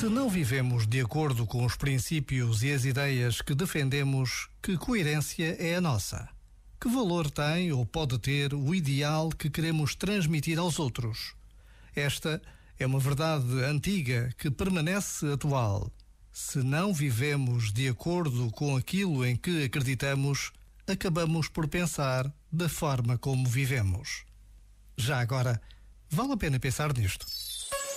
Se não vivemos de acordo com os princípios e as ideias que defendemos, que coerência é a nossa? Que valor tem ou pode ter o ideal que queremos transmitir aos outros? Esta é uma verdade antiga que permanece atual. Se não vivemos de acordo com aquilo em que acreditamos, acabamos por pensar da forma como vivemos. Já agora, vale a pena pensar nisto.